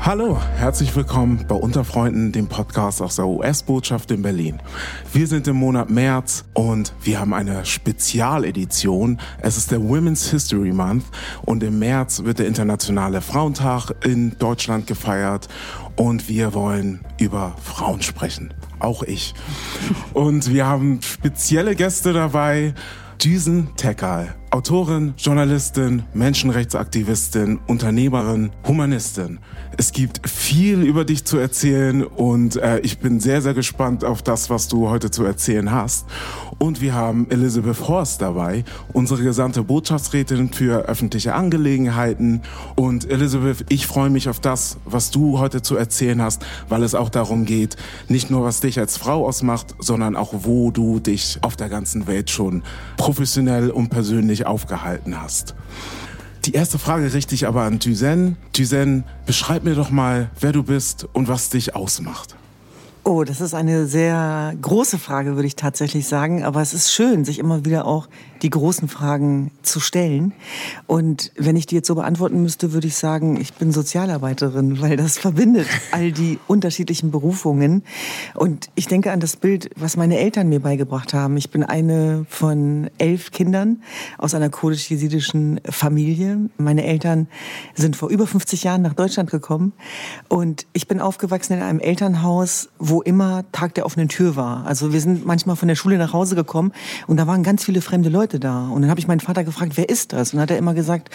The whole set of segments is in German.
Hallo, herzlich willkommen bei Unterfreunden, dem Podcast aus der US-Botschaft in Berlin. Wir sind im Monat März und wir haben eine Spezialedition. Es ist der Women's History Month und im März wird der Internationale Frauentag in Deutschland gefeiert und wir wollen über Frauen sprechen. Auch ich. Und wir haben spezielle Gäste dabei. Düsen Tekal, Autorin, Journalistin, Menschenrechtsaktivistin, Unternehmerin, Humanistin. Es gibt viel über dich zu erzählen und äh, ich bin sehr, sehr gespannt auf das, was du heute zu erzählen hast. Und wir haben Elizabeth Horst dabei, unsere gesandte Botschaftsrätin für öffentliche Angelegenheiten. Und Elizabeth, ich freue mich auf das, was du heute zu erzählen hast, weil es auch darum geht, nicht nur was dich als Frau ausmacht, sondern auch wo du dich auf der ganzen Welt schon professionell und persönlich aufgehalten hast. Die erste Frage richte ich aber an Düsen. Düsen, beschreib mir doch mal, wer du bist und was dich ausmacht. Oh, das ist eine sehr große Frage, würde ich tatsächlich sagen. Aber es ist schön, sich immer wieder auch die großen Fragen zu stellen. Und wenn ich die jetzt so beantworten müsste, würde ich sagen, ich bin Sozialarbeiterin, weil das verbindet all die unterschiedlichen Berufungen. Und ich denke an das Bild, was meine Eltern mir beigebracht haben. Ich bin eine von elf Kindern aus einer kurdisch-jesidischen Familie. Meine Eltern sind vor über 50 Jahren nach Deutschland gekommen. Und ich bin aufgewachsen in einem Elternhaus, wo immer Tag der offenen Tür war. Also wir sind manchmal von der Schule nach Hause gekommen und da waren ganz viele fremde Leute da. Und dann habe ich meinen Vater gefragt, wer ist das? Und dann hat er immer gesagt,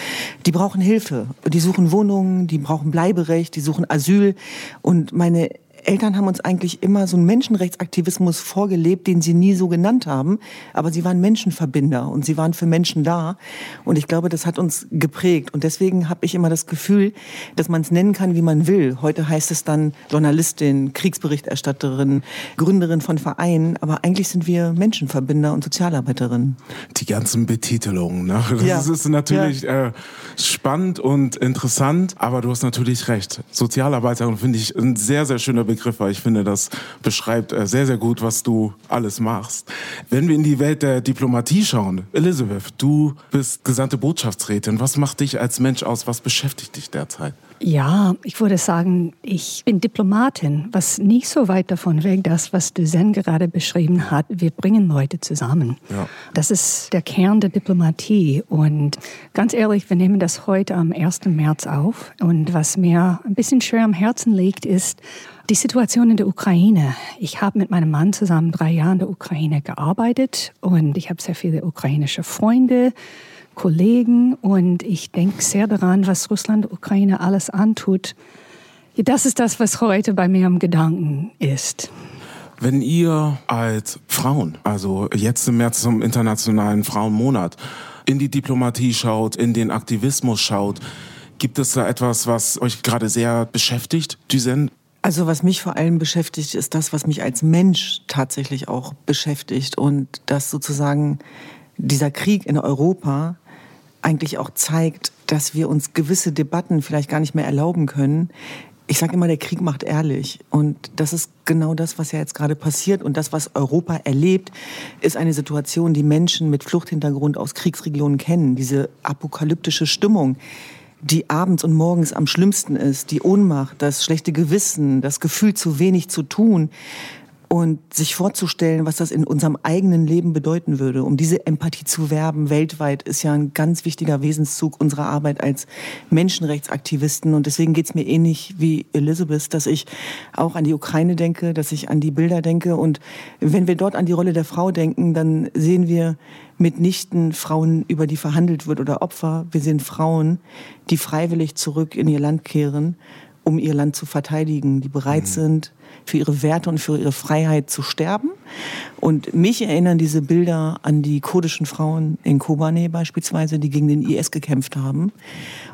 die brauchen Hilfe. Die suchen Wohnungen, die brauchen Bleiberecht, die suchen Asyl. Und meine Eltern haben uns eigentlich immer so einen Menschenrechtsaktivismus vorgelebt, den sie nie so genannt haben. Aber sie waren Menschenverbinder und sie waren für Menschen da. Und ich glaube, das hat uns geprägt. Und deswegen habe ich immer das Gefühl, dass man es nennen kann, wie man will. Heute heißt es dann Journalistin, Kriegsberichterstatterin, Gründerin von Vereinen. Aber eigentlich sind wir Menschenverbinder und Sozialarbeiterinnen. Die ganzen Betitelungen. Ne? Das ja. ist natürlich ja. äh, spannend und interessant. Aber du hast natürlich recht. Sozialarbeiterin finde ich ein sehr, sehr schöner Begriff. Begriff, weil ich finde, das beschreibt äh, sehr, sehr gut, was du alles machst. Wenn wir in die Welt der Diplomatie schauen, Elizabeth, du bist gesandte Botschaftsrätin. Was macht dich als Mensch aus? Was beschäftigt dich derzeit? Ja, ich würde sagen, ich bin Diplomatin, was nicht so weit davon weg, das, was Duzen gerade beschrieben hat. Wir bringen Leute zusammen. Ja. Das ist der Kern der Diplomatie. Und ganz ehrlich, wir nehmen das heute am 1. März auf. Und was mir ein bisschen schwer am Herzen liegt, ist, die Situation in der Ukraine. Ich habe mit meinem Mann zusammen drei Jahre in der Ukraine gearbeitet und ich habe sehr viele ukrainische Freunde, Kollegen und ich denke sehr daran, was Russland Ukraine alles antut. Das ist das, was heute bei mir am Gedanken ist. Wenn ihr als Frauen, also jetzt im März zum Internationalen Frauenmonat, in die Diplomatie schaut, in den Aktivismus schaut, gibt es da etwas, was euch gerade sehr beschäftigt, Düsen? Also was mich vor allem beschäftigt, ist das, was mich als Mensch tatsächlich auch beschäftigt und dass sozusagen dieser Krieg in Europa eigentlich auch zeigt, dass wir uns gewisse Debatten vielleicht gar nicht mehr erlauben können. Ich sage immer, der Krieg macht ehrlich. Und das ist genau das, was ja jetzt gerade passiert. Und das, was Europa erlebt, ist eine Situation, die Menschen mit Fluchthintergrund aus Kriegsregionen kennen. Diese apokalyptische Stimmung, die abends und morgens am schlimmsten ist, die Ohnmacht, das schlechte Gewissen, das Gefühl, zu wenig zu tun und sich vorzustellen, was das in unserem eigenen Leben bedeuten würde. Um diese Empathie zu werben weltweit ist ja ein ganz wichtiger Wesenszug unserer Arbeit als Menschenrechtsaktivisten. Und deswegen geht es mir ähnlich wie Elizabeth, dass ich auch an die Ukraine denke, dass ich an die Bilder denke. Und wenn wir dort an die Rolle der Frau denken, dann sehen wir mitnichten Frauen, über die verhandelt wird oder Opfer. Wir sehen Frauen, die freiwillig zurück in ihr Land kehren, um ihr Land zu verteidigen, die bereit mhm. sind, für ihre Werte und für ihre Freiheit zu sterben. Und mich erinnern diese Bilder an die kurdischen Frauen in Kobane beispielsweise, die gegen den IS gekämpft haben.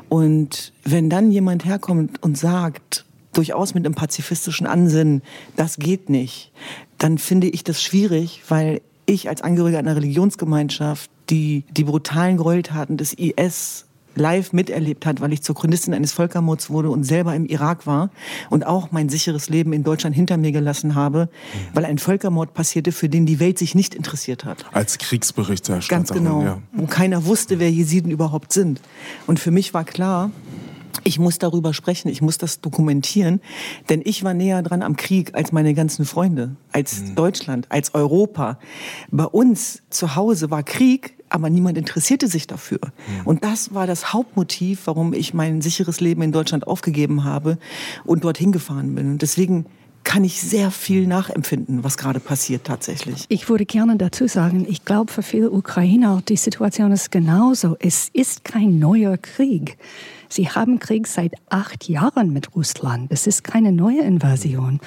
Und wenn dann jemand herkommt und sagt, durchaus mit einem pazifistischen Ansinnen, das geht nicht, dann finde ich das schwierig, weil ich als Angehöriger einer Religionsgemeinschaft, die die brutalen Gräueltaten des IS live miterlebt hat, weil ich zur Chronistin eines Völkermords wurde und selber im Irak war und auch mein sicheres Leben in Deutschland hinter mir gelassen habe, weil ein Völkermord passierte, für den die Welt sich nicht interessiert hat. Als Kriegsberichterstatterin. Ganz genau. Ja. Wo keiner wusste, wer Jesiden überhaupt sind. Und für mich war klar, ich muss darüber sprechen, ich muss das dokumentieren, denn ich war näher dran am Krieg als meine ganzen Freunde, als mhm. Deutschland, als Europa. Bei uns zu Hause war Krieg, aber niemand interessierte sich dafür. Mhm. Und das war das Hauptmotiv, warum ich mein sicheres Leben in Deutschland aufgegeben habe und dorthin gefahren bin. Und deswegen kann ich sehr viel nachempfinden, was gerade passiert tatsächlich. Ich würde gerne dazu sagen, ich glaube, für viele Ukrainer die Situation ist genauso. Es ist kein neuer Krieg. Sie haben Krieg seit acht Jahren mit Russland. Es ist keine neue Invasion.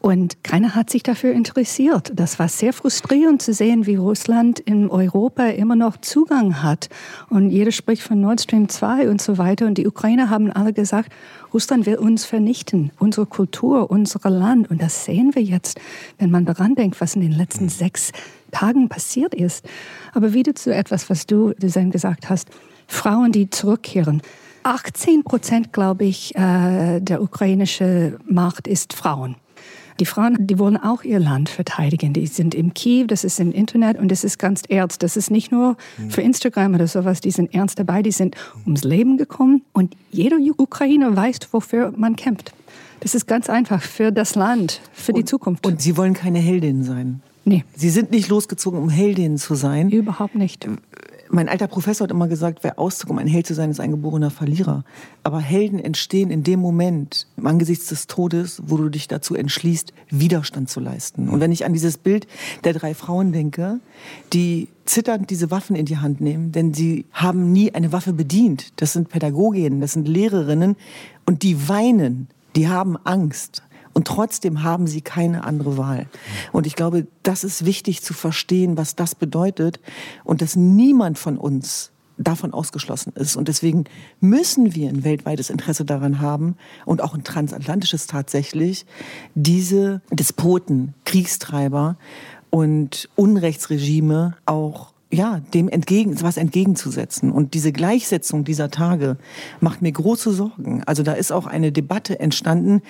Und keiner hat sich dafür interessiert. Das war sehr frustrierend zu sehen, wie Russland in Europa immer noch Zugang hat. Und jeder spricht von Nord Stream 2 und so weiter. Und die Ukrainer haben alle gesagt, Russland will uns vernichten, unsere Kultur, unser Land. Und das sehen wir jetzt, wenn man daran denkt, was in den letzten sechs Tagen passiert ist. Aber wieder zu etwas, was du, Susanne, gesagt hast. Frauen, die zurückkehren. 18 Prozent, glaube ich, äh, der ukrainischen Macht ist Frauen. Die Frauen, die wollen auch ihr Land verteidigen. Die sind im Kiew, das ist im Internet und das ist ganz ernst. Das ist nicht nur für Instagram oder sowas, die sind ernst dabei, die sind ums Leben gekommen und jeder Ukrainer weiß, wofür man kämpft. Das ist ganz einfach für das Land, für und, die Zukunft. Und sie wollen keine Heldinnen sein. Nee. Sie sind nicht losgezogen, um Heldinnen zu sein. Überhaupt nicht mein alter Professor hat immer gesagt, wer auszog, um ein Held zu sein, ist ein geborener Verlierer. Aber Helden entstehen in dem Moment, angesichts des Todes, wo du dich dazu entschließt, Widerstand zu leisten. Und wenn ich an dieses Bild der drei Frauen denke, die zitternd diese Waffen in die Hand nehmen, denn sie haben nie eine Waffe bedient. Das sind Pädagoginnen, das sind Lehrerinnen und die weinen, die haben Angst. Und trotzdem haben sie keine andere Wahl. Und ich glaube, das ist wichtig zu verstehen, was das bedeutet und dass niemand von uns davon ausgeschlossen ist. Und deswegen müssen wir ein weltweites Interesse daran haben und auch ein transatlantisches tatsächlich, diese Despoten, Kriegstreiber und Unrechtsregime auch ja, dem entgegen, was entgegenzusetzen. Und diese Gleichsetzung dieser Tage macht mir große Sorgen. Also da ist auch eine Debatte entstanden,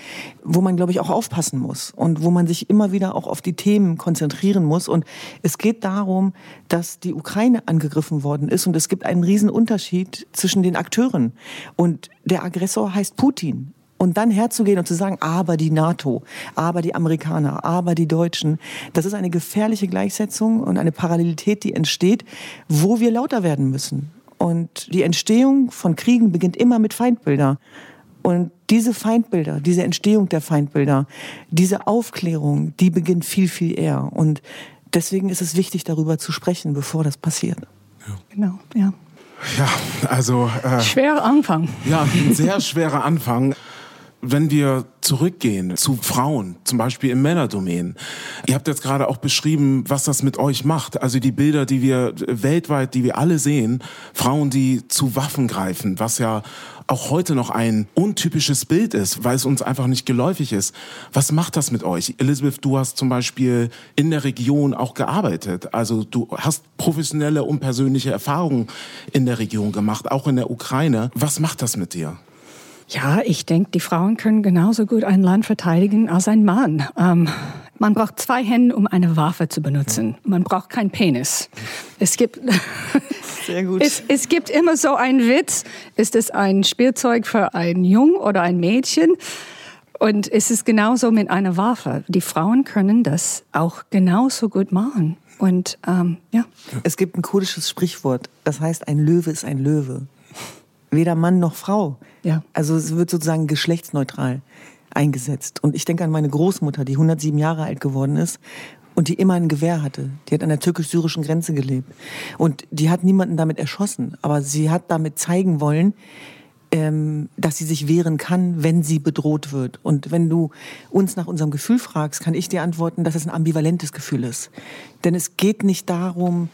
wo man, glaube ich, auch aufpassen muss und wo man sich immer wieder auch auf die Themen konzentrieren muss. Und es geht darum, dass die Ukraine angegriffen worden ist und es gibt einen riesen Unterschied zwischen den Akteuren. Und der Aggressor heißt Putin. Und dann herzugehen und zu sagen, aber die NATO, aber die Amerikaner, aber die Deutschen, das ist eine gefährliche Gleichsetzung und eine Parallelität, die entsteht, wo wir lauter werden müssen. Und die Entstehung von Kriegen beginnt immer mit Feindbilder. Und diese Feindbilder, diese Entstehung der Feindbilder, diese Aufklärung, die beginnt viel, viel eher. Und deswegen ist es wichtig, darüber zu sprechen, bevor das passiert. Ja. Genau, ja. Ja, also. Äh, schwerer Anfang. Ja, ein sehr schwerer Anfang wenn wir zurückgehen zu Frauen, zum Beispiel im Männerdomain. Ihr habt jetzt gerade auch beschrieben, was das mit euch macht. Also die Bilder, die wir weltweit, die wir alle sehen, Frauen, die zu Waffen greifen, was ja auch heute noch ein untypisches Bild ist, weil es uns einfach nicht geläufig ist. Was macht das mit euch? Elizabeth, du hast zum Beispiel in der Region auch gearbeitet. Also du hast professionelle und persönliche Erfahrungen in der Region gemacht, auch in der Ukraine. Was macht das mit dir? Ja, ich denke, die Frauen können genauso gut ein Land verteidigen als ein Mann. Ähm, man braucht zwei Hände, um eine Waffe zu benutzen. Man braucht keinen Penis. Es gibt, Sehr gut. Es, es gibt immer so einen Witz. Ist es ein Spielzeug für einen Jungen oder ein Mädchen? Und es ist genauso mit einer Waffe. Die Frauen können das auch genauso gut machen. Und ähm, ja. Es gibt ein kurdisches Sprichwort, das heißt, ein Löwe ist ein Löwe weder Mann noch Frau. Ja. Also es wird sozusagen geschlechtsneutral eingesetzt. Und ich denke an meine Großmutter, die 107 Jahre alt geworden ist und die immer ein Gewehr hatte. Die hat an der türkisch-syrischen Grenze gelebt. Und die hat niemanden damit erschossen. Aber sie hat damit zeigen wollen, ähm, dass sie sich wehren kann, wenn sie bedroht wird. Und wenn du uns nach unserem Gefühl fragst, kann ich dir antworten, dass es ein ambivalentes Gefühl ist. Denn es geht nicht darum,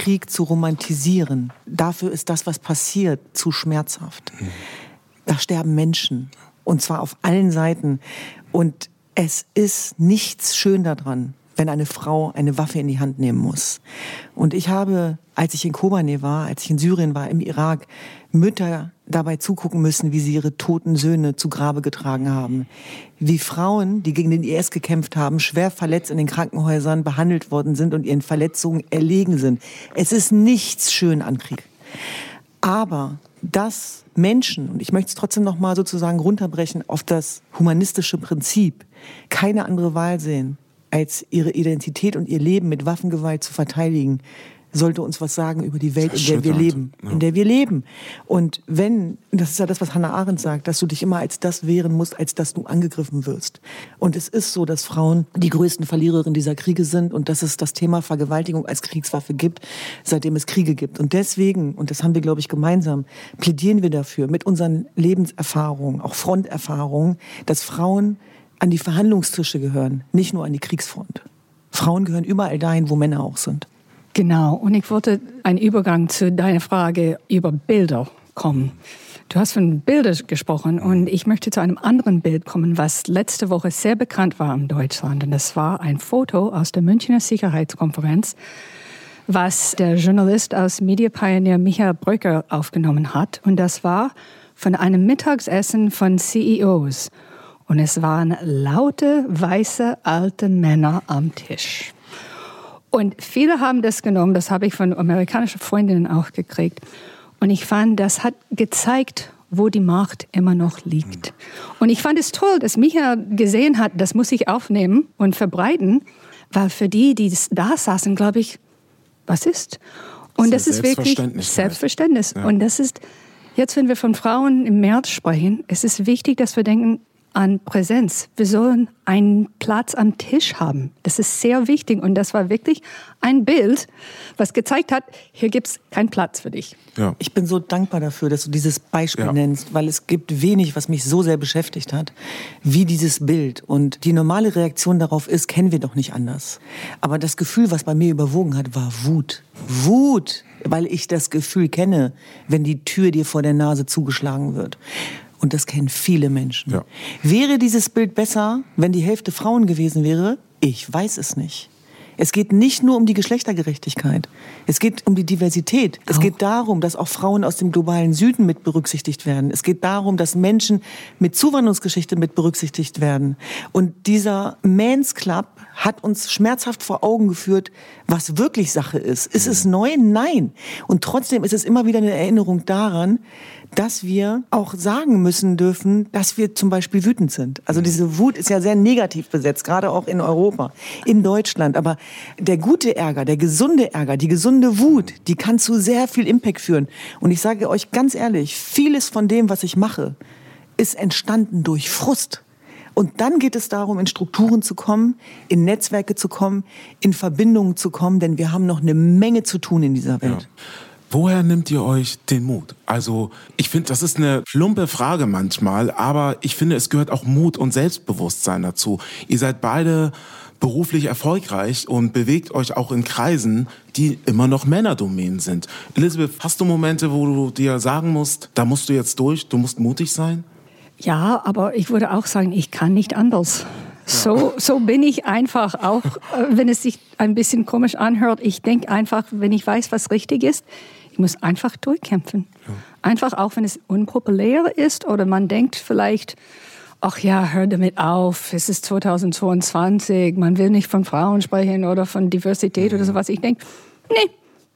Krieg zu romantisieren. Dafür ist das, was passiert, zu schmerzhaft. Da sterben Menschen. Und zwar auf allen Seiten. Und es ist nichts schön daran, wenn eine Frau eine Waffe in die Hand nehmen muss. Und ich habe, als ich in Kobane war, als ich in Syrien war, im Irak, Mütter dabei zugucken müssen, wie sie ihre toten Söhne zu Grabe getragen haben. Wie Frauen, die gegen den IS gekämpft haben, schwer verletzt in den Krankenhäusern behandelt worden sind und ihren Verletzungen erlegen sind. Es ist nichts schön an Krieg. Aber dass Menschen, und ich möchte es trotzdem noch mal sozusagen runterbrechen auf das humanistische Prinzip, keine andere Wahl sehen, als ihre Identität und ihr Leben mit Waffengewalt zu verteidigen, sollte uns was sagen über die Welt, in der wir leben. Ja. In der wir leben. Und wenn, das ist ja das, was Hannah Arendt sagt, dass du dich immer als das wehren musst, als dass du angegriffen wirst. Und es ist so, dass Frauen die größten Verliererinnen dieser Kriege sind und dass es das Thema Vergewaltigung als Kriegswaffe gibt, seitdem es Kriege gibt. Und deswegen, und das haben wir, glaube ich, gemeinsam, plädieren wir dafür mit unseren Lebenserfahrungen, auch Fronterfahrungen, dass Frauen an die Verhandlungstische gehören, nicht nur an die Kriegsfront. Frauen gehören überall dahin, wo Männer auch sind. Genau, und ich wollte einen Übergang zu deiner Frage über Bilder kommen. Du hast von Bildern gesprochen und ich möchte zu einem anderen Bild kommen, was letzte Woche sehr bekannt war in Deutschland. Und das war ein Foto aus der Münchner Sicherheitskonferenz, was der Journalist aus Media Pioneer Michael Bröcker aufgenommen hat. Und das war von einem Mittagsessen von CEOs. Und es waren laute, weiße, alte Männer am Tisch. Und viele haben das genommen, das habe ich von amerikanischen Freundinnen auch gekriegt. Und ich fand, das hat gezeigt, wo die Macht immer noch liegt. Und ich fand es toll, dass Micha gesehen hat, das muss ich aufnehmen und verbreiten, weil für die, die da saßen, glaube ich, was ist? Und das, das ist wirklich Selbstverständnis. Ja. Und das ist, jetzt wenn wir von Frauen im März sprechen, es ist wichtig, dass wir denken, an Präsenz. Wir sollen einen Platz am Tisch haben. Das ist sehr wichtig. Und das war wirklich ein Bild, was gezeigt hat, hier gibt es keinen Platz für dich. Ja. Ich bin so dankbar dafür, dass du dieses Beispiel ja. nennst, weil es gibt wenig, was mich so sehr beschäftigt hat, wie dieses Bild. Und die normale Reaktion darauf ist, kennen wir doch nicht anders. Aber das Gefühl, was bei mir überwogen hat, war Wut. Wut, weil ich das Gefühl kenne, wenn die Tür dir vor der Nase zugeschlagen wird. Und das kennen viele Menschen. Ja. Wäre dieses Bild besser, wenn die Hälfte Frauen gewesen wäre? Ich weiß es nicht. Es geht nicht nur um die Geschlechtergerechtigkeit. Es geht um die Diversität. Es auch. geht darum, dass auch Frauen aus dem globalen Süden mit berücksichtigt werden. Es geht darum, dass Menschen mit Zuwanderungsgeschichte mit berücksichtigt werden. Und dieser Men's Club hat uns schmerzhaft vor Augen geführt, was wirklich Sache ist. Ist es neu? Nein. Und trotzdem ist es immer wieder eine Erinnerung daran, dass wir auch sagen müssen dürfen, dass wir zum Beispiel wütend sind. Also diese Wut ist ja sehr negativ besetzt, gerade auch in Europa, in Deutschland. Aber der gute Ärger, der gesunde Ärger, die gesunde Wut, die kann zu sehr viel Impact führen. Und ich sage euch ganz ehrlich, vieles von dem, was ich mache, ist entstanden durch Frust. Und dann geht es darum, in Strukturen zu kommen, in Netzwerke zu kommen, in Verbindungen zu kommen, denn wir haben noch eine Menge zu tun in dieser Welt. Ja. Woher nimmt ihr euch den Mut? Also, ich finde, das ist eine plumpe Frage manchmal, aber ich finde, es gehört auch Mut und Selbstbewusstsein dazu. Ihr seid beide beruflich erfolgreich und bewegt euch auch in Kreisen, die immer noch Männerdomänen sind. Elisabeth, hast du Momente, wo du dir sagen musst, da musst du jetzt durch, du musst mutig sein? Ja, aber ich würde auch sagen, ich kann nicht anders. So, so bin ich einfach auch, äh, wenn es sich ein bisschen komisch anhört. Ich denke einfach, wenn ich weiß, was richtig ist, muss einfach durchkämpfen. Ja. Einfach auch, wenn es unpopulär ist oder man denkt vielleicht, ach ja, hör damit auf, es ist 2022, man will nicht von Frauen sprechen oder von Diversität mhm. oder sowas. Ich denke, nee,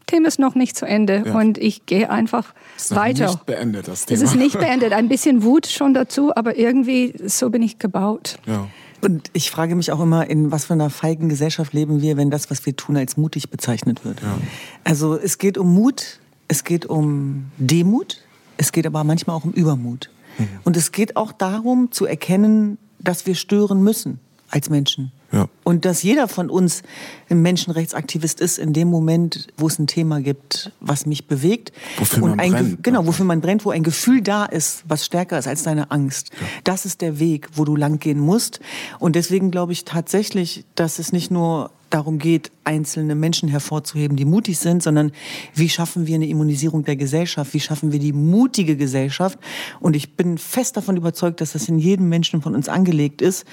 Thema ist noch nicht zu Ende ja. und ich gehe einfach ist weiter. Nicht beendet, das Thema. Es ist nicht beendet. Ein bisschen Wut schon dazu, aber irgendwie so bin ich gebaut. Ja. Und ich frage mich auch immer, in was für einer feigen Gesellschaft leben wir, wenn das, was wir tun, als mutig bezeichnet wird. Ja. Also es geht um Mut, es geht um Demut, es geht aber manchmal auch um Übermut. Mhm. Und es geht auch darum zu erkennen, dass wir stören müssen als Menschen. Ja. Und dass jeder von uns ein Menschenrechtsaktivist ist in dem Moment, wo es ein Thema gibt, was mich bewegt. Wofür und man brennt. Genau, wofür man brennt, wo ein Gefühl da ist, was stärker ist als deine Angst. Ja. Das ist der Weg, wo du langgehen musst. Und deswegen glaube ich tatsächlich, dass es nicht nur darum geht, einzelne Menschen hervorzuheben, die mutig sind, sondern wie schaffen wir eine Immunisierung der Gesellschaft? Wie schaffen wir die mutige Gesellschaft? Und ich bin fest davon überzeugt, dass das in jedem Menschen von uns angelegt ist,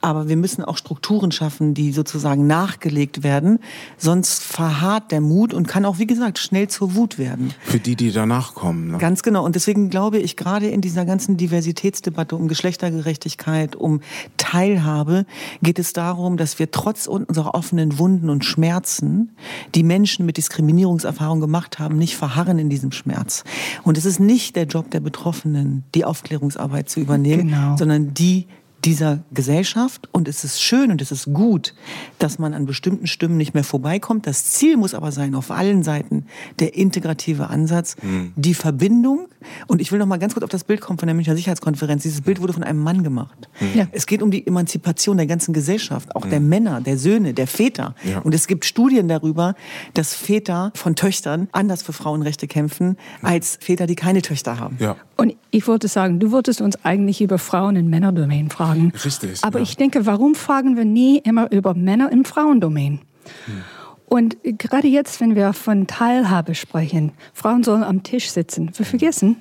Aber wir müssen auch Strukturen schaffen, die sozusagen nachgelegt werden. Sonst verharrt der Mut und kann auch, wie gesagt, schnell zur Wut werden. Für die, die danach kommen. Ne? Ganz genau. Und deswegen glaube ich, gerade in dieser ganzen Diversitätsdebatte um Geschlechtergerechtigkeit, um Teilhabe, geht es darum, dass wir trotz unserer offenen Wunden und Schmerzen, die Menschen mit Diskriminierungserfahrung gemacht haben, nicht verharren in diesem Schmerz. Und es ist nicht der Job der Betroffenen, die Aufklärungsarbeit zu übernehmen, genau. sondern die dieser Gesellschaft und es ist schön und es ist gut, dass man an bestimmten Stimmen nicht mehr vorbeikommt. Das Ziel muss aber sein, auf allen Seiten der integrative Ansatz, mhm. die Verbindung. Und ich will noch mal ganz kurz auf das Bild kommen von der Münchner Sicherheitskonferenz. Dieses Bild wurde von einem Mann gemacht. Mhm. Ja. Es geht um die Emanzipation der ganzen Gesellschaft, auch mhm. der Männer, der Söhne, der Väter. Ja. Und es gibt Studien darüber, dass Väter von Töchtern anders für Frauenrechte kämpfen als Väter, die keine Töchter haben. Ja. Und ich wollte sagen, du wolltest uns eigentlich über Frauen in Männerdomänen fragen fragen. Richtig. Aber ja. ich denke, warum fragen wir nie immer über Männer im Frauendomain? Hm. Und gerade jetzt, wenn wir von Teilhabe sprechen, Frauen sollen am Tisch sitzen. Wir vergessen,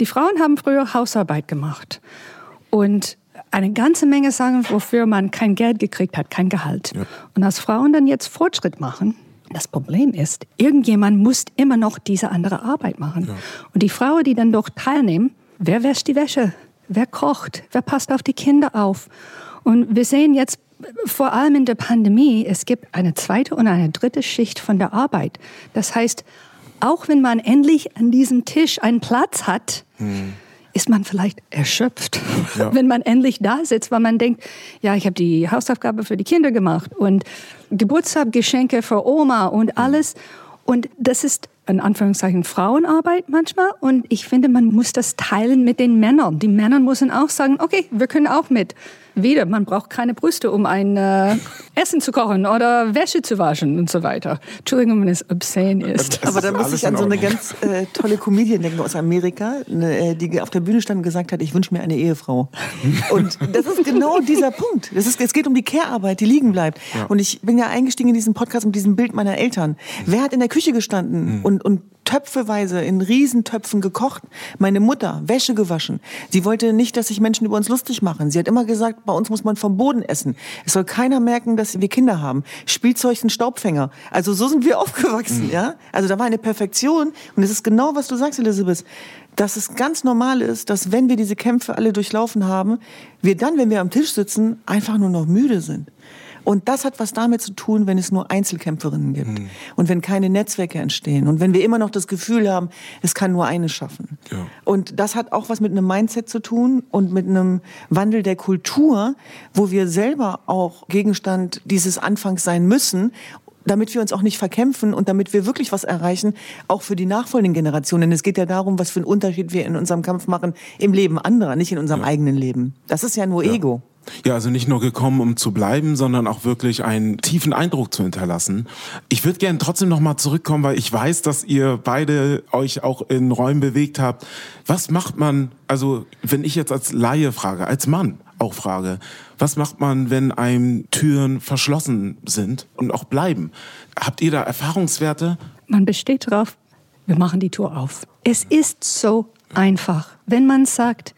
die Frauen haben früher Hausarbeit gemacht. Und eine ganze Menge Sachen, wofür man kein Geld gekriegt hat, kein Gehalt. Ja. Und als Frauen dann jetzt Fortschritt machen, das Problem ist, irgendjemand muss immer noch diese andere Arbeit machen. Ja. Und die Frauen, die dann doch teilnehmen, wer wäscht die Wäsche? Wer kocht? Wer passt auf die Kinder auf? Und wir sehen jetzt vor allem in der Pandemie, es gibt eine zweite und eine dritte Schicht von der Arbeit. Das heißt, auch wenn man endlich an diesem Tisch einen Platz hat, hm. ist man vielleicht erschöpft, ja. wenn man endlich da sitzt, weil man denkt, ja, ich habe die Hausaufgabe für die Kinder gemacht und Geburtstagsgeschenke für Oma und hm. alles. Und das ist in Anführungszeichen Frauenarbeit manchmal. Und ich finde, man muss das teilen mit den Männern. Die Männer müssen auch sagen, okay, wir können auch mit. Wieder, man braucht keine Brüste, um ein äh, Essen zu kochen oder Wäsche zu waschen und so weiter. Entschuldigung, wenn es obscene ist. Aber da muss ich an so eine ganz äh, tolle Comedian denken aus Amerika, ne, die auf der Bühne stand und gesagt hat, ich wünsche mir eine Ehefrau. Und das ist genau dieser Punkt. Das ist, es geht um die Care-Arbeit, die liegen bleibt. Ja. Und ich bin ja eingestiegen in diesen Podcast mit diesem Bild meiner Eltern. Wer hat in der Küche gestanden mhm. und, und töpfeweise in Riesentöpfen gekocht. Meine Mutter, Wäsche gewaschen. Sie wollte nicht, dass sich Menschen über uns lustig machen. Sie hat immer gesagt, bei uns muss man vom Boden essen. Es soll keiner merken, dass wir Kinder haben. Spielzeug sind Staubfänger. Also so sind wir aufgewachsen, mhm. ja? Also da war eine Perfektion. Und es ist genau, was du sagst, Elisabeth dass es ganz normal ist, dass wenn wir diese Kämpfe alle durchlaufen haben, wir dann, wenn wir am Tisch sitzen, einfach nur noch müde sind. Und das hat was damit zu tun, wenn es nur Einzelkämpferinnen gibt mhm. und wenn keine Netzwerke entstehen und wenn wir immer noch das Gefühl haben, es kann nur eine schaffen. Ja. Und das hat auch was mit einem Mindset zu tun und mit einem Wandel der Kultur, wo wir selber auch Gegenstand dieses Anfangs sein müssen damit wir uns auch nicht verkämpfen und damit wir wirklich was erreichen, auch für die nachfolgenden Generationen. Denn es geht ja darum, was für einen Unterschied wir in unserem Kampf machen im Leben anderer, nicht in unserem ja. eigenen Leben. Das ist ja nur ja. Ego. Ja, also nicht nur gekommen, um zu bleiben, sondern auch wirklich einen tiefen Eindruck zu hinterlassen. Ich würde gerne trotzdem noch mal zurückkommen, weil ich weiß, dass ihr beide euch auch in Räumen bewegt habt. Was macht man, also wenn ich jetzt als Laie frage, als Mann auch frage, was macht man, wenn einem Türen verschlossen sind und auch bleiben? Habt ihr da Erfahrungswerte? Man besteht darauf, wir machen die Tür auf. Es ist so einfach. Wenn man sagt,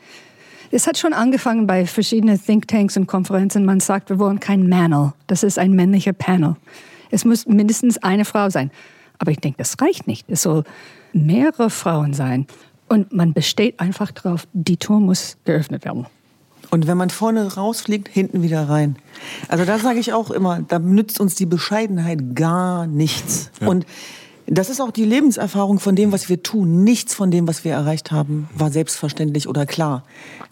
es hat schon angefangen bei verschiedenen Thinktanks und Konferenzen. Man sagt, wir wollen kein Manel. Das ist ein männlicher Panel. Es muss mindestens eine Frau sein. Aber ich denke, das reicht nicht. Es soll mehrere Frauen sein. Und man besteht einfach darauf, die Tür muss geöffnet werden. Und wenn man vorne rausfliegt, hinten wieder rein. Also da sage ich auch immer, da nützt uns die Bescheidenheit gar nichts. Ja. Und das ist auch die Lebenserfahrung von dem, was wir tun. Nichts von dem, was wir erreicht haben, war selbstverständlich oder klar.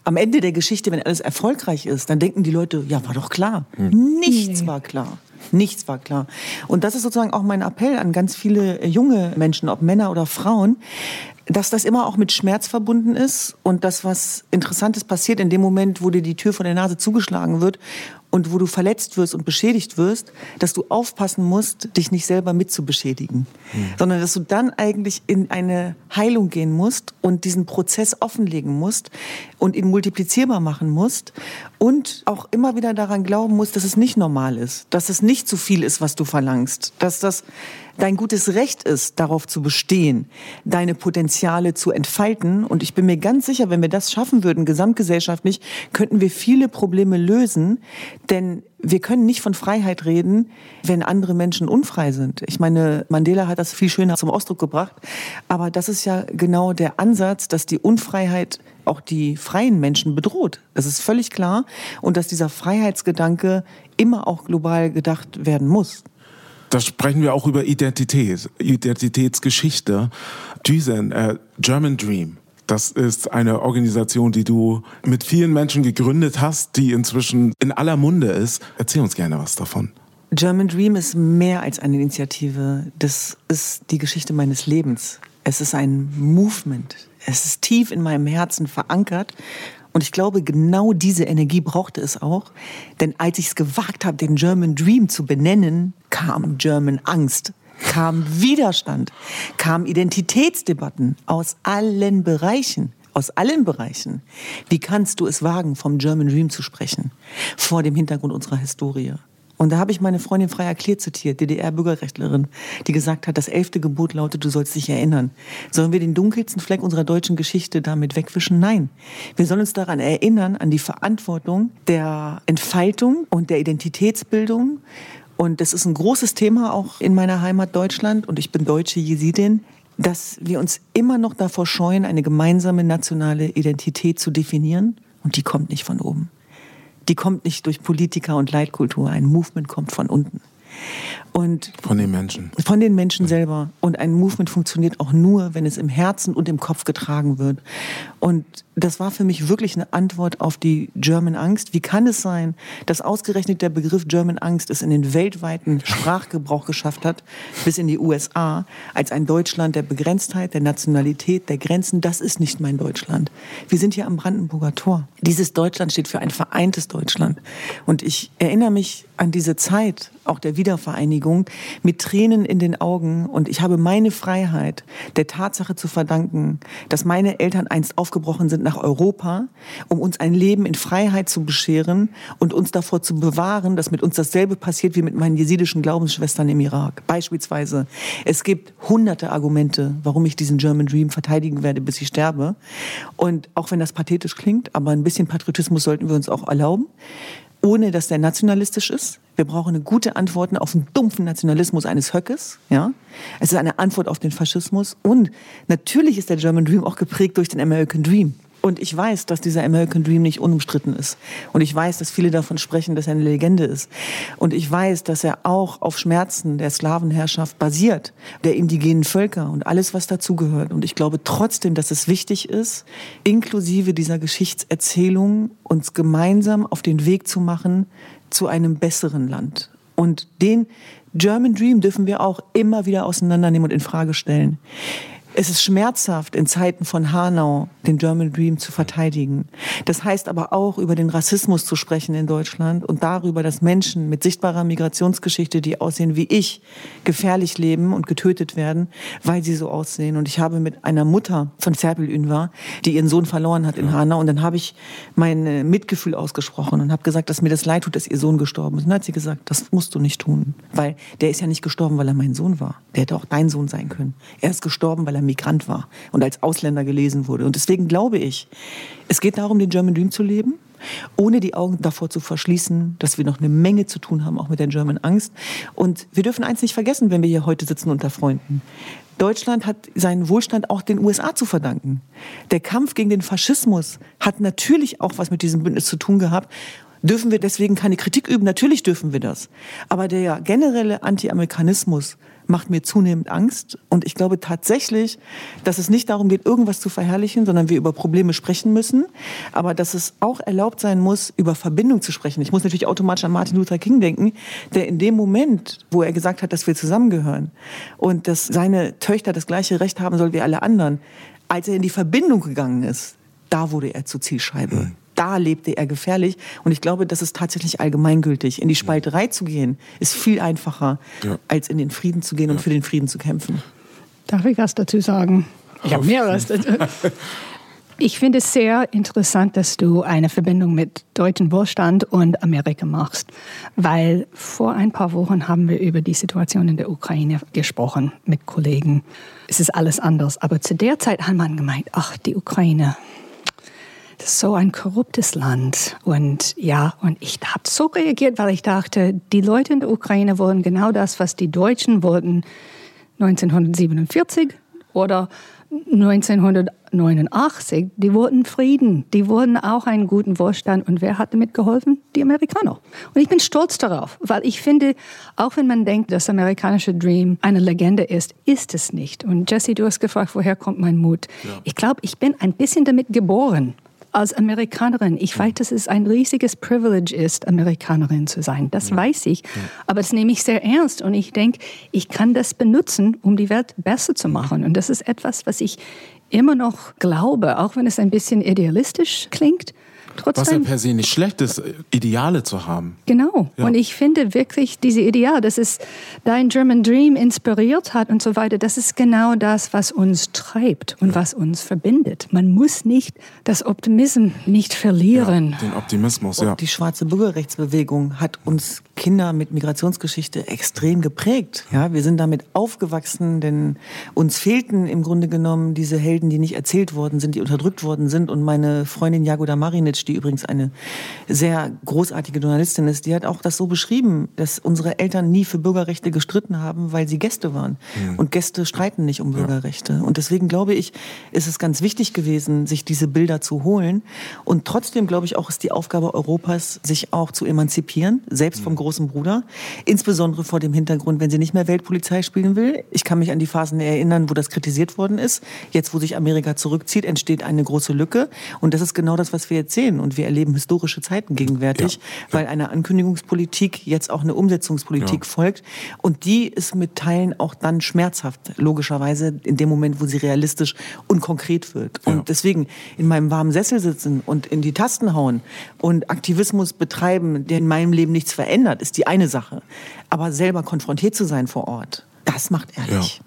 Am Ende der Geschichte, wenn alles erfolgreich ist, dann denken die Leute, ja, war doch klar. Hm. Nichts nee. war klar. Nichts war klar. Und das ist sozusagen auch mein Appell an ganz viele junge Menschen, ob Männer oder Frauen, dass das immer auch mit Schmerz verbunden ist und dass was Interessantes passiert in dem Moment, wo dir die Tür vor der Nase zugeschlagen wird und wo du verletzt wirst und beschädigt wirst, dass du aufpassen musst, dich nicht selber mit zu beschädigen, hm. sondern dass du dann eigentlich in eine Heilung gehen musst und diesen Prozess offenlegen musst und ihn multiplizierbar machen musst und auch immer wieder daran glauben musst, dass es nicht normal ist, dass es nicht zu viel ist, was du verlangst, dass das dein gutes Recht ist, darauf zu bestehen, deine Potenziale zu entfalten. Und ich bin mir ganz sicher, wenn wir das schaffen würden, gesamtgesellschaftlich, könnten wir viele Probleme lösen. Denn wir können nicht von Freiheit reden, wenn andere Menschen unfrei sind. Ich meine, Mandela hat das viel schöner zum Ausdruck gebracht. Aber das ist ja genau der Ansatz, dass die Unfreiheit auch die freien Menschen bedroht. Das ist völlig klar. Und dass dieser Freiheitsgedanke immer auch global gedacht werden muss. Da sprechen wir auch über Identität, Identitätsgeschichte. Düsen, äh, German Dream. Das ist eine Organisation, die du mit vielen Menschen gegründet hast, die inzwischen in aller Munde ist. Erzähl uns gerne was davon. German Dream ist mehr als eine Initiative. Das ist die Geschichte meines Lebens. Es ist ein Movement. Es ist tief in meinem Herzen verankert. Und ich glaube, genau diese Energie brauchte es auch. Denn als ich es gewagt habe, den German Dream zu benennen, kam German Angst, kam Widerstand, kam Identitätsdebatten aus allen Bereichen. Aus allen Bereichen. Wie kannst du es wagen, vom German Dream zu sprechen? Vor dem Hintergrund unserer Historie. Und da habe ich meine Freundin frei erklärt zitiert, DDR-Bürgerrechtlerin, die gesagt hat, das elfte Gebot lautet, du sollst dich erinnern. Sollen wir den dunkelsten Fleck unserer deutschen Geschichte damit wegwischen? Nein. Wir sollen uns daran erinnern, an die Verantwortung der Entfaltung und der Identitätsbildung. Und das ist ein großes Thema auch in meiner Heimat Deutschland. Und ich bin deutsche Jesidin dass wir uns immer noch davor scheuen, eine gemeinsame nationale Identität zu definieren. Und die kommt nicht von oben die kommt nicht durch Politiker und Leitkultur. Ein Movement kommt von unten. Und von den Menschen. Von den Menschen selber. Und ein Movement funktioniert auch nur, wenn es im Herzen und im Kopf getragen wird. Und das war für mich wirklich eine Antwort auf die German Angst. Wie kann es sein, dass ausgerechnet der Begriff German Angst es in den weltweiten Sprachgebrauch geschafft hat, bis in die USA, als ein Deutschland der Begrenztheit, der Nationalität, der Grenzen? Das ist nicht mein Deutschland. Wir sind hier am Brandenburger Tor. Dieses Deutschland steht für ein vereintes Deutschland. Und ich erinnere mich an diese Zeit, auch der Wiedervereinigung, mit Tränen in den Augen. Und ich habe meine Freiheit der Tatsache zu verdanken, dass meine Eltern einst aufgebrochen sind nach Europa, um uns ein Leben in Freiheit zu bescheren und uns davor zu bewahren, dass mit uns dasselbe passiert wie mit meinen jesidischen Glaubensschwestern im Irak. Beispielsweise, es gibt hunderte Argumente, warum ich diesen German Dream verteidigen werde, bis ich sterbe. Und auch wenn das pathetisch klingt, aber ein bisschen Patriotismus sollten wir uns auch erlauben ohne dass der nationalistisch ist. Wir brauchen eine gute Antwort auf den dumpfen Nationalismus eines Höckes. Ja? Es ist eine Antwort auf den Faschismus. Und natürlich ist der German Dream auch geprägt durch den American Dream. Und ich weiß, dass dieser American Dream nicht unumstritten ist. Und ich weiß, dass viele davon sprechen, dass er eine Legende ist. Und ich weiß, dass er auch auf Schmerzen der Sklavenherrschaft basiert, der indigenen Völker und alles, was dazugehört. Und ich glaube trotzdem, dass es wichtig ist, inklusive dieser Geschichtserzählung uns gemeinsam auf den Weg zu machen zu einem besseren Land. Und den German Dream dürfen wir auch immer wieder auseinandernehmen und in Frage stellen. Es ist schmerzhaft, in Zeiten von Hanau den German Dream zu verteidigen. Das heißt aber auch, über den Rassismus zu sprechen in Deutschland und darüber, dass Menschen mit sichtbarer Migrationsgeschichte, die aussehen wie ich, gefährlich leben und getötet werden, weil sie so aussehen. Und ich habe mit einer Mutter von Zerpil Ünvar, die ihren Sohn verloren hat in Hanau, und dann habe ich mein äh, Mitgefühl ausgesprochen und habe gesagt, dass mir das leid tut, dass ihr Sohn gestorben ist. Und dann hat sie gesagt, das musst du nicht tun, weil der ist ja nicht gestorben, weil er mein Sohn war. Der hätte auch dein Sohn sein können. Er ist gestorben, weil er Migrant war und als Ausländer gelesen wurde. Und deswegen glaube ich, es geht darum, den German Dream zu leben, ohne die Augen davor zu verschließen, dass wir noch eine Menge zu tun haben, auch mit der German Angst. Und wir dürfen eins nicht vergessen, wenn wir hier heute sitzen unter Freunden. Deutschland hat seinen Wohlstand auch den USA zu verdanken. Der Kampf gegen den Faschismus hat natürlich auch was mit diesem Bündnis zu tun gehabt. Dürfen wir deswegen keine Kritik üben? Natürlich dürfen wir das. Aber der generelle Anti-Amerikanismus macht mir zunehmend Angst. Und ich glaube tatsächlich, dass es nicht darum geht, irgendwas zu verherrlichen, sondern wir über Probleme sprechen müssen. Aber dass es auch erlaubt sein muss, über Verbindung zu sprechen. Ich muss natürlich automatisch an Martin Luther King denken, der in dem Moment, wo er gesagt hat, dass wir zusammengehören und dass seine Töchter das gleiche Recht haben soll wie alle anderen, als er in die Verbindung gegangen ist, da wurde er zur Zielscheibe. Mhm da lebte er gefährlich. Und ich glaube, das ist tatsächlich allgemeingültig. In die Spalterei zu gehen, ist viel einfacher, ja. als in den Frieden zu gehen und für den Frieden zu kämpfen. Darf ich was dazu sagen? Ich habe mehr was dazu. Ich finde es sehr interessant, dass du eine Verbindung mit deutschen Wohlstand und Amerika machst, weil vor ein paar Wochen haben wir über die Situation in der Ukraine gesprochen mit Kollegen. Es ist alles anders, aber zu der Zeit hat man gemeint, ach, die Ukraine, das ist so ein korruptes Land. Und ja, und ich habe so reagiert, weil ich dachte, die Leute in der Ukraine wollen genau das, was die Deutschen wollten 1947 oder 1989, die wollten Frieden, die wollten auch einen guten Wohlstand. Und wer hat damit geholfen? Die Amerikaner. Und ich bin stolz darauf, weil ich finde, auch wenn man denkt, das amerikanische Dream eine Legende ist, ist es nicht. Und Jesse, du hast gefragt, woher kommt mein Mut? Ja. Ich glaube, ich bin ein bisschen damit geboren als Amerikanerin. Ich weiß, dass es ein riesiges Privilege ist, Amerikanerin zu sein. Das ja. weiß ich. Ja. Aber das nehme ich sehr ernst und ich denke, ich kann das benutzen, um die Welt besser zu machen. Und das ist etwas, was ich immer noch glaube, auch wenn es ein bisschen idealistisch klingt. Trotzdem, Was ja per se nicht schlecht ist, Ideale zu haben. Genau. Ja. Und ich finde wirklich diese Ideale, dass es dein German Dream inspiriert hat und so weiter, das ist genau das, was uns treibt und ja. was uns verbindet. Man muss nicht das Optimismus nicht verlieren. Ja, den Optimismus, ja. Und die schwarze Bürgerrechtsbewegung hat uns Kinder mit Migrationsgeschichte extrem geprägt. Ja, wir sind damit aufgewachsen, denn uns fehlten im Grunde genommen diese Helden, die nicht erzählt worden sind, die unterdrückt worden sind. Und meine Freundin Jagoda Marinic, die übrigens eine sehr großartige Journalistin ist, die hat auch das so beschrieben, dass unsere Eltern nie für Bürgerrechte gestritten haben, weil sie Gäste waren. Mhm. Und Gäste streiten nicht um Bürgerrechte. Ja. Und deswegen glaube ich, ist es ganz wichtig gewesen, sich diese Bilder zu holen. Und trotzdem glaube ich auch, ist die Aufgabe Europas, sich auch zu emanzipieren, selbst mhm. Großen Bruder. Insbesondere vor dem Hintergrund, wenn sie nicht mehr Weltpolizei spielen will. Ich kann mich an die Phasen erinnern, wo das kritisiert worden ist. Jetzt, wo sich Amerika zurückzieht, entsteht eine große Lücke. Und das ist genau das, was wir jetzt sehen. Und wir erleben historische Zeiten gegenwärtig, ja. weil eine Ankündigungspolitik jetzt auch eine Umsetzungspolitik ja. folgt. Und die ist mit Teilen auch dann schmerzhaft, logischerweise, in dem Moment, wo sie realistisch und konkret wird. Und ja. deswegen in meinem warmen Sessel sitzen und in die Tasten hauen und Aktivismus betreiben, der in meinem Leben nichts verändert, ist die eine Sache. Aber selber konfrontiert zu sein vor Ort, das macht ehrlich.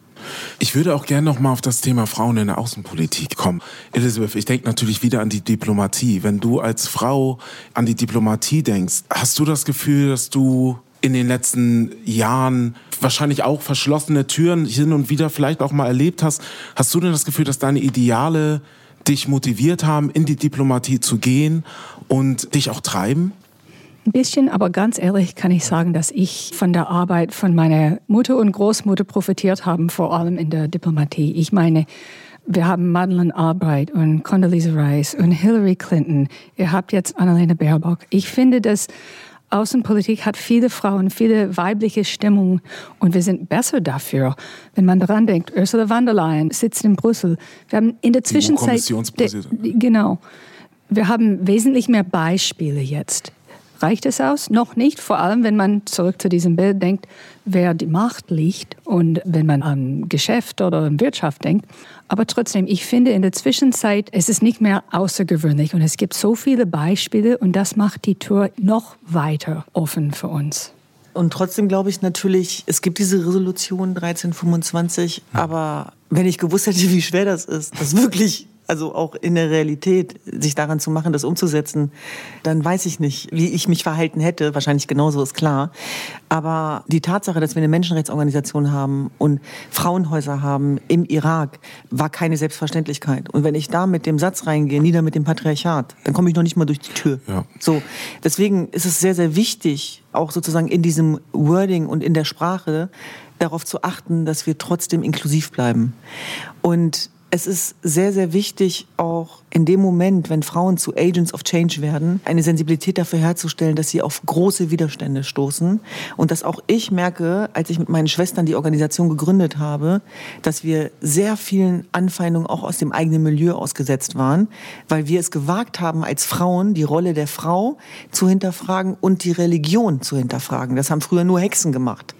Ich würde auch gerne noch mal auf das Thema Frauen in der Außenpolitik kommen. Elizabeth, ich denke natürlich wieder an die Diplomatie. Wenn du als Frau an die Diplomatie denkst, hast du das Gefühl, dass du in den letzten Jahren wahrscheinlich auch verschlossene Türen hin und wieder vielleicht auch mal erlebt hast. Hast du denn das Gefühl, dass deine Ideale dich motiviert haben, in die Diplomatie zu gehen und dich auch treiben? Ein bisschen, aber ganz ehrlich kann ich sagen, dass ich von der Arbeit von meiner Mutter und Großmutter profitiert habe, vor allem in der Diplomatie. Ich meine, wir haben Madeleine Albright und Condoleezza Rice und Hillary Clinton. Ihr habt jetzt Annalena Baerbock. Ich finde, dass Außenpolitik hat viele Frauen, viele weibliche Stimmungen und wir sind besser dafür. Wenn man daran denkt, Ursula von der Leyen sitzt in Brüssel. Wir haben in der Zwischenzeit, genau, wir haben wesentlich mehr Beispiele jetzt. Reicht es aus? Noch nicht, vor allem wenn man zurück zu diesem Bild denkt, wer die Macht liegt und wenn man an Geschäft oder an Wirtschaft denkt. Aber trotzdem, ich finde in der Zwischenzeit, es ist nicht mehr außergewöhnlich und es gibt so viele Beispiele und das macht die Tour noch weiter offen für uns. Und trotzdem glaube ich natürlich, es gibt diese Resolution 1325, aber wenn ich gewusst hätte, wie schwer das ist, das wirklich also auch in der Realität, sich daran zu machen, das umzusetzen, dann weiß ich nicht, wie ich mich verhalten hätte. Wahrscheinlich genauso ist klar. Aber die Tatsache, dass wir eine Menschenrechtsorganisation haben und Frauenhäuser haben im Irak, war keine Selbstverständlichkeit. Und wenn ich da mit dem Satz reingehe, nieder mit dem Patriarchat, dann komme ich noch nicht mal durch die Tür. Ja. So, deswegen ist es sehr, sehr wichtig, auch sozusagen in diesem Wording und in der Sprache darauf zu achten, dass wir trotzdem inklusiv bleiben. Und es ist sehr, sehr wichtig, auch in dem Moment, wenn Frauen zu Agents of Change werden, eine Sensibilität dafür herzustellen, dass sie auf große Widerstände stoßen. Und dass auch ich merke, als ich mit meinen Schwestern die Organisation gegründet habe, dass wir sehr vielen Anfeindungen auch aus dem eigenen Milieu ausgesetzt waren, weil wir es gewagt haben, als Frauen die Rolle der Frau zu hinterfragen und die Religion zu hinterfragen. Das haben früher nur Hexen gemacht.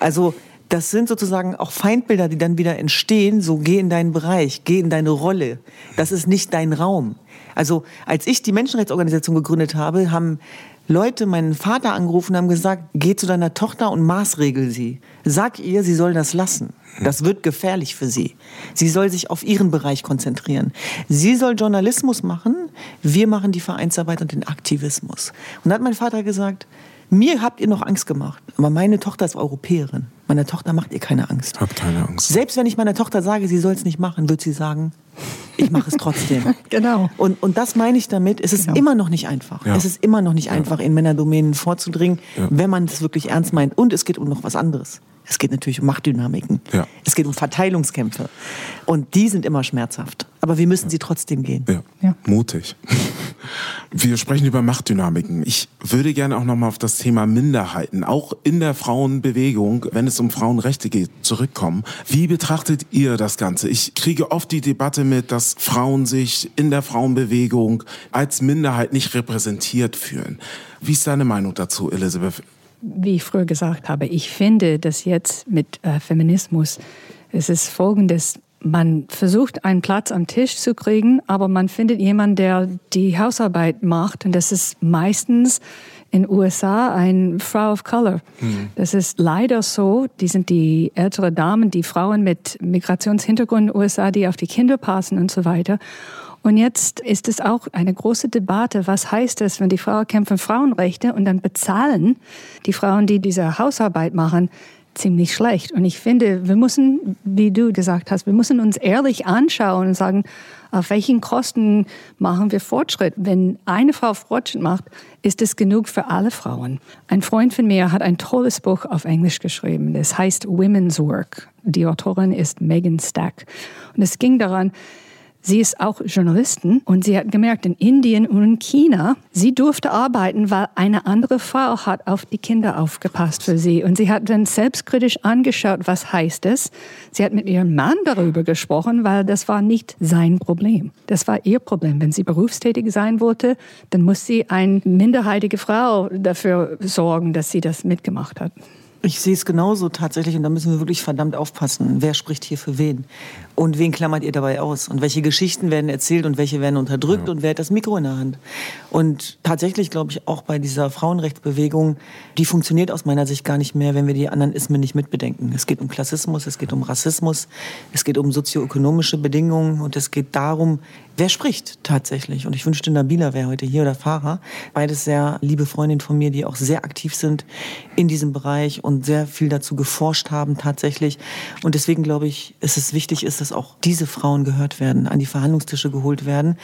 Also das sind sozusagen auch Feindbilder, die dann wieder entstehen. So, geh in deinen Bereich, geh in deine Rolle. Das ist nicht dein Raum. Also, als ich die Menschenrechtsorganisation gegründet habe, haben Leute meinen Vater angerufen und haben gesagt, geh zu deiner Tochter und maßregel sie. Sag ihr, sie soll das lassen. Das wird gefährlich für sie. Sie soll sich auf ihren Bereich konzentrieren. Sie soll Journalismus machen, wir machen die Vereinsarbeit und den Aktivismus. Und dann hat mein Vater gesagt, mir habt ihr noch Angst gemacht, aber meine Tochter ist Europäerin. Meiner Tochter macht ihr keine Angst. Habt keine Angst. Selbst wenn ich meiner Tochter sage, sie soll es nicht machen, wird sie sagen, ich mache es trotzdem. genau. Und, und das meine ich damit, es ist Genau. immer noch nicht einfach. Ja. Es ist immer noch nicht einfach, in Männerdomänen vorzudringen, Ja. wenn man es wirklich ernst meint. Und es geht um noch was anderes. Es geht natürlich um Machtdynamiken. Ja. Es geht um Verteilungskämpfe. Und die sind immer schmerzhaft. Aber wir müssen sie trotzdem gehen. Ja. Ja. Mutig. Wir sprechen über Machtdynamiken. Ich würde gerne auch nochmal auf das Thema Minderheiten, auch in der Frauenbewegung, wenn es um Frauenrechte geht, zurückkommen. Wie betrachtet ihr das Ganze? Ich kriege oft die Debatte mit, dass Frauen sich in der Frauenbewegung als Minderheit nicht repräsentiert fühlen. Wie ist deine Meinung dazu, Elisabeth? Wie ich früher gesagt habe, ich finde, dass jetzt mit äh, Feminismus, es ist folgendes, man versucht einen Platz am Tisch zu kriegen, aber man findet jemanden, der die Hausarbeit macht und das ist meistens in USA eine Frau of Color. Das ist leider so, die sind die ältere Damen, die Frauen mit Migrationshintergrund in den USA, die auf die Kinder passen und so weiter. Und jetzt ist es auch eine große Debatte, was heißt es, wenn die Frauen kämpfen Frauenrechte und dann bezahlen die Frauen, die diese Hausarbeit machen, ziemlich schlecht. Und ich finde, wir müssen, wie du gesagt hast, wir müssen uns ehrlich anschauen und sagen, auf welchen Kosten machen wir Fortschritt? Wenn eine Frau Fortschritt macht, ist es genug für alle Frauen. Ein Freund von mir hat ein tolles Buch auf Englisch geschrieben. Das heißt Women's Work. Die Autorin ist Megan Stack. Und es ging daran, Sie ist auch Journalistin und sie hat gemerkt, in Indien und in China, sie durfte arbeiten, weil eine andere Frau hat auf die Kinder aufgepasst für sie. Und sie hat dann selbstkritisch angeschaut, was heißt es. Sie hat mit ihrem Mann darüber gesprochen, weil das war nicht sein Problem. Das war ihr Problem. Wenn sie berufstätig sein wollte, dann muss sie eine minderheitige Frau dafür sorgen, dass sie das mitgemacht hat. Ich sehe es genauso tatsächlich und da müssen wir wirklich verdammt aufpassen. Wer spricht hier für wen? Und wen klammert ihr dabei aus? Und welche Geschichten werden erzählt und welche werden unterdrückt und wer hat das Mikro in der Hand? Und tatsächlich glaube ich auch bei dieser Frauenrechtsbewegung, die funktioniert aus meiner Sicht gar nicht mehr, wenn wir die anderen Ismen nicht mitbedenken. Es geht um Klassismus, es geht um Rassismus, es geht um sozioökonomische Bedingungen und es geht darum, wer spricht tatsächlich. Und ich wünschte, Nabila wäre heute hier oder Farah. Beides sehr liebe Freundinnen von mir, die auch sehr aktiv sind in diesem Bereich und sehr viel dazu geforscht haben tatsächlich. Und deswegen glaube ich, ist es wichtig ist, dass auch diese Frauen gehört werden, an die Verhandlungstische geholt werden.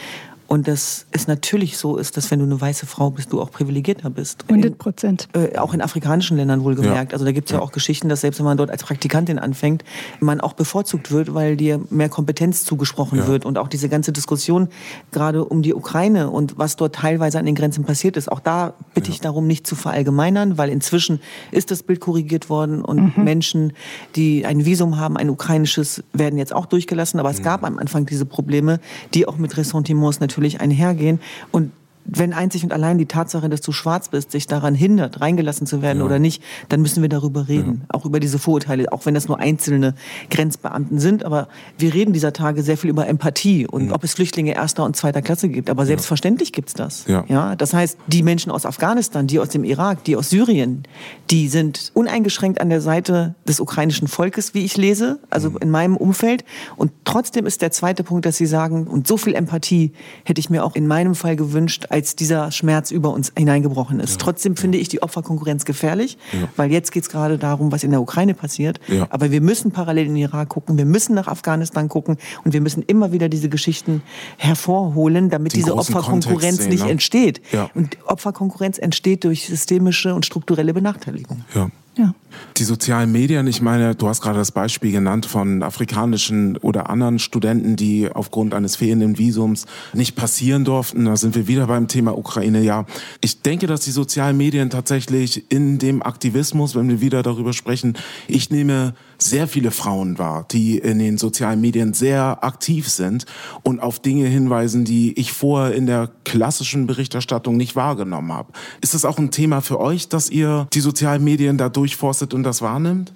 Und dass es natürlich so ist, dass wenn du eine weiße Frau bist, du auch privilegierter bist. 100 Prozent. Äh, auch in afrikanischen Ländern wohlgemerkt. Ja. Also da gibt es ja. auch Geschichten, dass selbst wenn man dort als Praktikantin anfängt, man auch bevorzugt wird, weil dir mehr Kompetenz zugesprochen Ja. wird. Und auch diese ganze Diskussion gerade um die Ukraine und was dort teilweise an den Grenzen passiert ist, auch da bitte ich darum, nicht zu verallgemeinern, weil inzwischen ist das Bild korrigiert worden und Menschen, die ein Visum haben, ein ukrainisches, werden jetzt auch durchgelassen. Aber es gab am Anfang diese Probleme, die auch mit Ressentiments natürlich einhergehen. Und wenn einzig und allein die Tatsache, dass du schwarz bist, sich daran hindert, reingelassen zu werden Ja. oder nicht, dann müssen wir darüber reden. Auch über diese Vorurteile, auch wenn das nur einzelne Grenzbeamten sind. Aber wir reden dieser Tage sehr viel über Empathie und ob es Flüchtlinge erster und zweiter Klasse gibt. Aber selbstverständlich gibt's das. Ja. Ja, das heißt, die Menschen aus Afghanistan, die aus dem Irak, die aus Syrien, die sind uneingeschränkt an der Seite des ukrainischen Volkes, wie ich lese, also in meinem Umfeld. Und trotzdem ist der zweite Punkt, dass sie sagen, und so viel Empathie hätte ich mir auch in meinem Fall gewünscht, als dieser Schmerz über uns hineingebrochen ist. Trotzdem finde ich die Opferkonkurrenz gefährlich, weil jetzt geht es gerade darum, was in der Ukraine passiert. Ja. Aber wir müssen parallel in den Irak gucken, wir müssen nach Afghanistan gucken und wir müssen immer wieder diese Geschichten hervorholen, damit Den diese Opferkonkurrenz sehen, nicht ne? entsteht. Ja. Und Opferkonkurrenz entsteht durch systemische und strukturelle Benachteiligung. Ja. Ja. Die sozialen Medien, ich meine, du hast gerade das Beispiel genannt von afrikanischen oder anderen Studenten, die aufgrund eines fehlenden Visums nicht passieren durften. Da sind wir wieder beim Thema Ukraine. Ja, ich denke, dass die sozialen Medien tatsächlich in dem Aktivismus, wenn wir wieder darüber sprechen, ich nehme sehr viele Frauen wahr, die in den sozialen Medien sehr aktiv sind und auf Dinge hinweisen, die ich vorher in der klassischen Berichterstattung nicht wahrgenommen habe. Ist das auch ein Thema für euch, dass ihr die sozialen Medien da durchforstet und das wahrnimmt?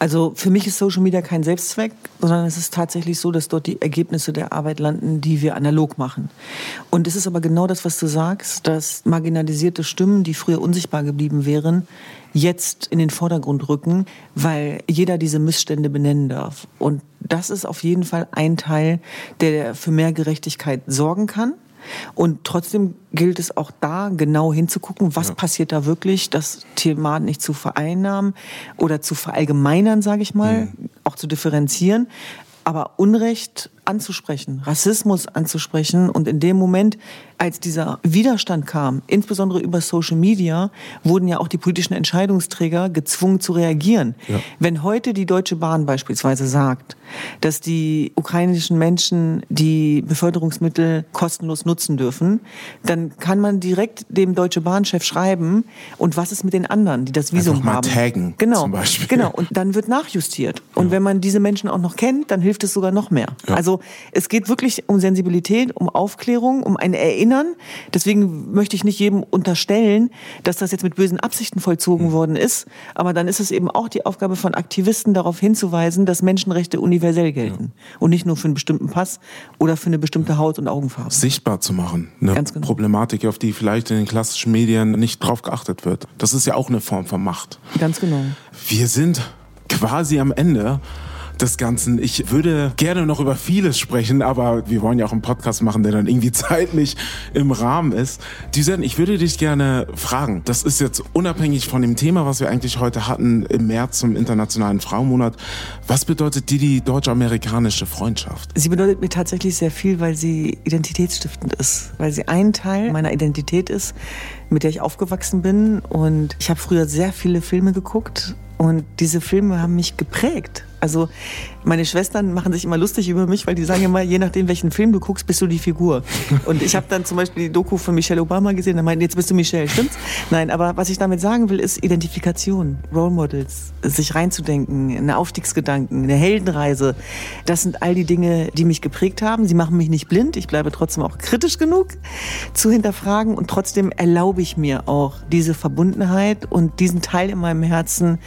Also für mich ist Social Media kein Selbstzweck, sondern es ist tatsächlich so, dass dort die Ergebnisse der Arbeit landen, die wir analog machen. Und es ist aber genau das, was du sagst, dass marginalisierte Stimmen, die früher unsichtbar geblieben wären, jetzt in den Vordergrund rücken, weil jeder diese Missstände benennen darf. Und das ist auf jeden Fall ein Teil, der für mehr Gerechtigkeit sorgen kann. Und trotzdem gilt es auch da genau hinzugucken, was ja. passiert da wirklich, das Thema nicht zu vereinnahmen oder zu verallgemeinern, sage ich mal, mhm. auch zu differenzieren. Aber Unrecht anzusprechen, Rassismus anzusprechen. Und in dem Moment, als dieser Widerstand kam, insbesondere über Social Media, wurden ja auch die politischen Entscheidungsträger gezwungen zu reagieren. Ja. Wenn heute die Deutsche Bahn beispielsweise sagt, dass die ukrainischen Menschen die Beförderungsmittel kostenlos nutzen dürfen, dann kann man direkt dem Deutsche Bahnchef schreiben, und was ist mit den anderen, die das Visum Einfach mal haben? Taggen, genau, zum Beispiel. genau. Und dann wird nachjustiert. Und ja. wenn man diese Menschen auch noch kennt, dann hilft es sogar noch mehr. Ja. Also es geht wirklich um Sensibilität, um Aufklärung, um ein Erinnern. Deswegen möchte ich nicht jedem unterstellen, dass das jetzt mit bösen Absichten vollzogen mhm. worden ist. Aber dann ist es eben auch die Aufgabe von Aktivisten, darauf hinzuweisen, dass Menschenrechte universell gelten. Ja. Und nicht nur für einen bestimmten Pass oder für eine bestimmte Haut- und Augenfarbe. Sichtbar zu machen. Eine Ganz genau. Problematik, auf die vielleicht in den klassischen Medien nicht drauf geachtet wird. Das ist ja auch eine Form von Macht. Ganz genau. Wir sind quasi am Ende des Ganzen. Ich würde gerne noch über vieles sprechen, aber wir wollen ja auch einen Podcast machen, der dann irgendwie zeitlich im Rahmen ist. Düsen, ich würde dich gerne fragen, das ist jetzt unabhängig von dem Thema, was wir eigentlich heute hatten im März zum Internationalen Frauenmonat. Was bedeutet dir die deutsch-amerikanische Freundschaft? Sie bedeutet mir tatsächlich sehr viel, weil sie identitätsstiftend ist, weil sie ein Teil meiner Identität ist, mit der ich aufgewachsen bin. Und ich habe früher sehr viele Filme geguckt und diese Filme haben mich geprägt. Also meine Schwestern machen sich immer lustig über mich, weil die sagen immer, je nachdem, welchen Film du guckst, bist du die Figur. Und ich habe dann zum Beispiel die Doku von Michelle Obama gesehen, da meinten, jetzt bist du Michelle, stimmt's? Nein, aber was ich damit sagen will, ist Identifikation, Role Models, sich reinzudenken, eine Aufstiegsgedanken, eine Heldenreise. Das sind all die Dinge, die mich geprägt haben. Sie machen mich nicht blind, ich bleibe trotzdem auch kritisch genug zu hinterfragen und trotzdem erlaube ich mir auch diese Verbundenheit und diesen Teil in meinem Herzen,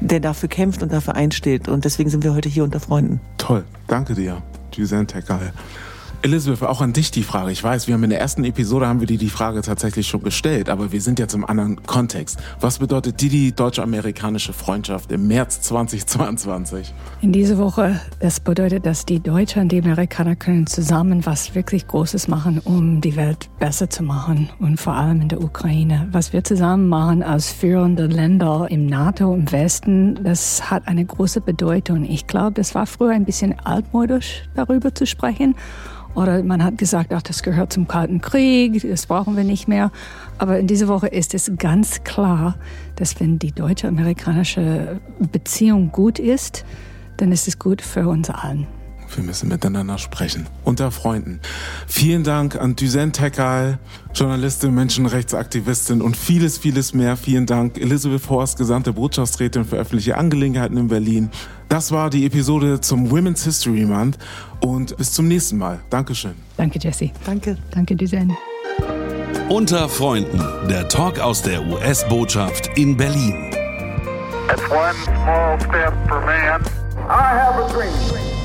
der dafür kämpft und dafür einsteht. Und deswegen sind wir heute hier unter Freunden. Toll, danke dir, Düsen Tekal. Elisabeth, auch an dich die Frage. Ich weiß, wir haben in der ersten Episode haben wir dir die Frage tatsächlich schon gestellt, aber wir sind jetzt im anderen Kontext. Was bedeutet dir die deutsche-amerikanische Freundschaft im März 2022? In dieser Woche, das bedeutet, dass die Deutschen und die Amerikaner können zusammen was wirklich Großes machen, um die Welt besser zu machen und vor allem in der Ukraine. Was wir zusammen machen als führende Länder im NATO im Westen, das hat eine große Bedeutung. Ich glaube, das war früher ein bisschen altmodisch, darüber zu sprechen. Oder man hat gesagt, ach, das gehört zum Kalten Krieg, das brauchen wir nicht mehr. Aber in dieser Woche ist es ganz klar, dass wenn die deutsche-amerikanische Beziehung gut ist, dann ist es gut für uns allen. Wir müssen miteinander sprechen. Unter Freunden. Vielen Dank an Düsen Tekal, Journalistin, Menschenrechtsaktivistin und vieles, vieles mehr. Vielen Dank Elisabeth Horst, gesandte Botschaftsrätin für öffentliche Angelegenheiten in Berlin. Das war die Episode zum Women's History Month und bis zum nächsten Mal. Dankeschön. Danke, Jesse. Danke. Danke, Düsen. Unter Freunden, der Talk aus der US-Botschaft in Berlin. It's one small step for man. I have a dream.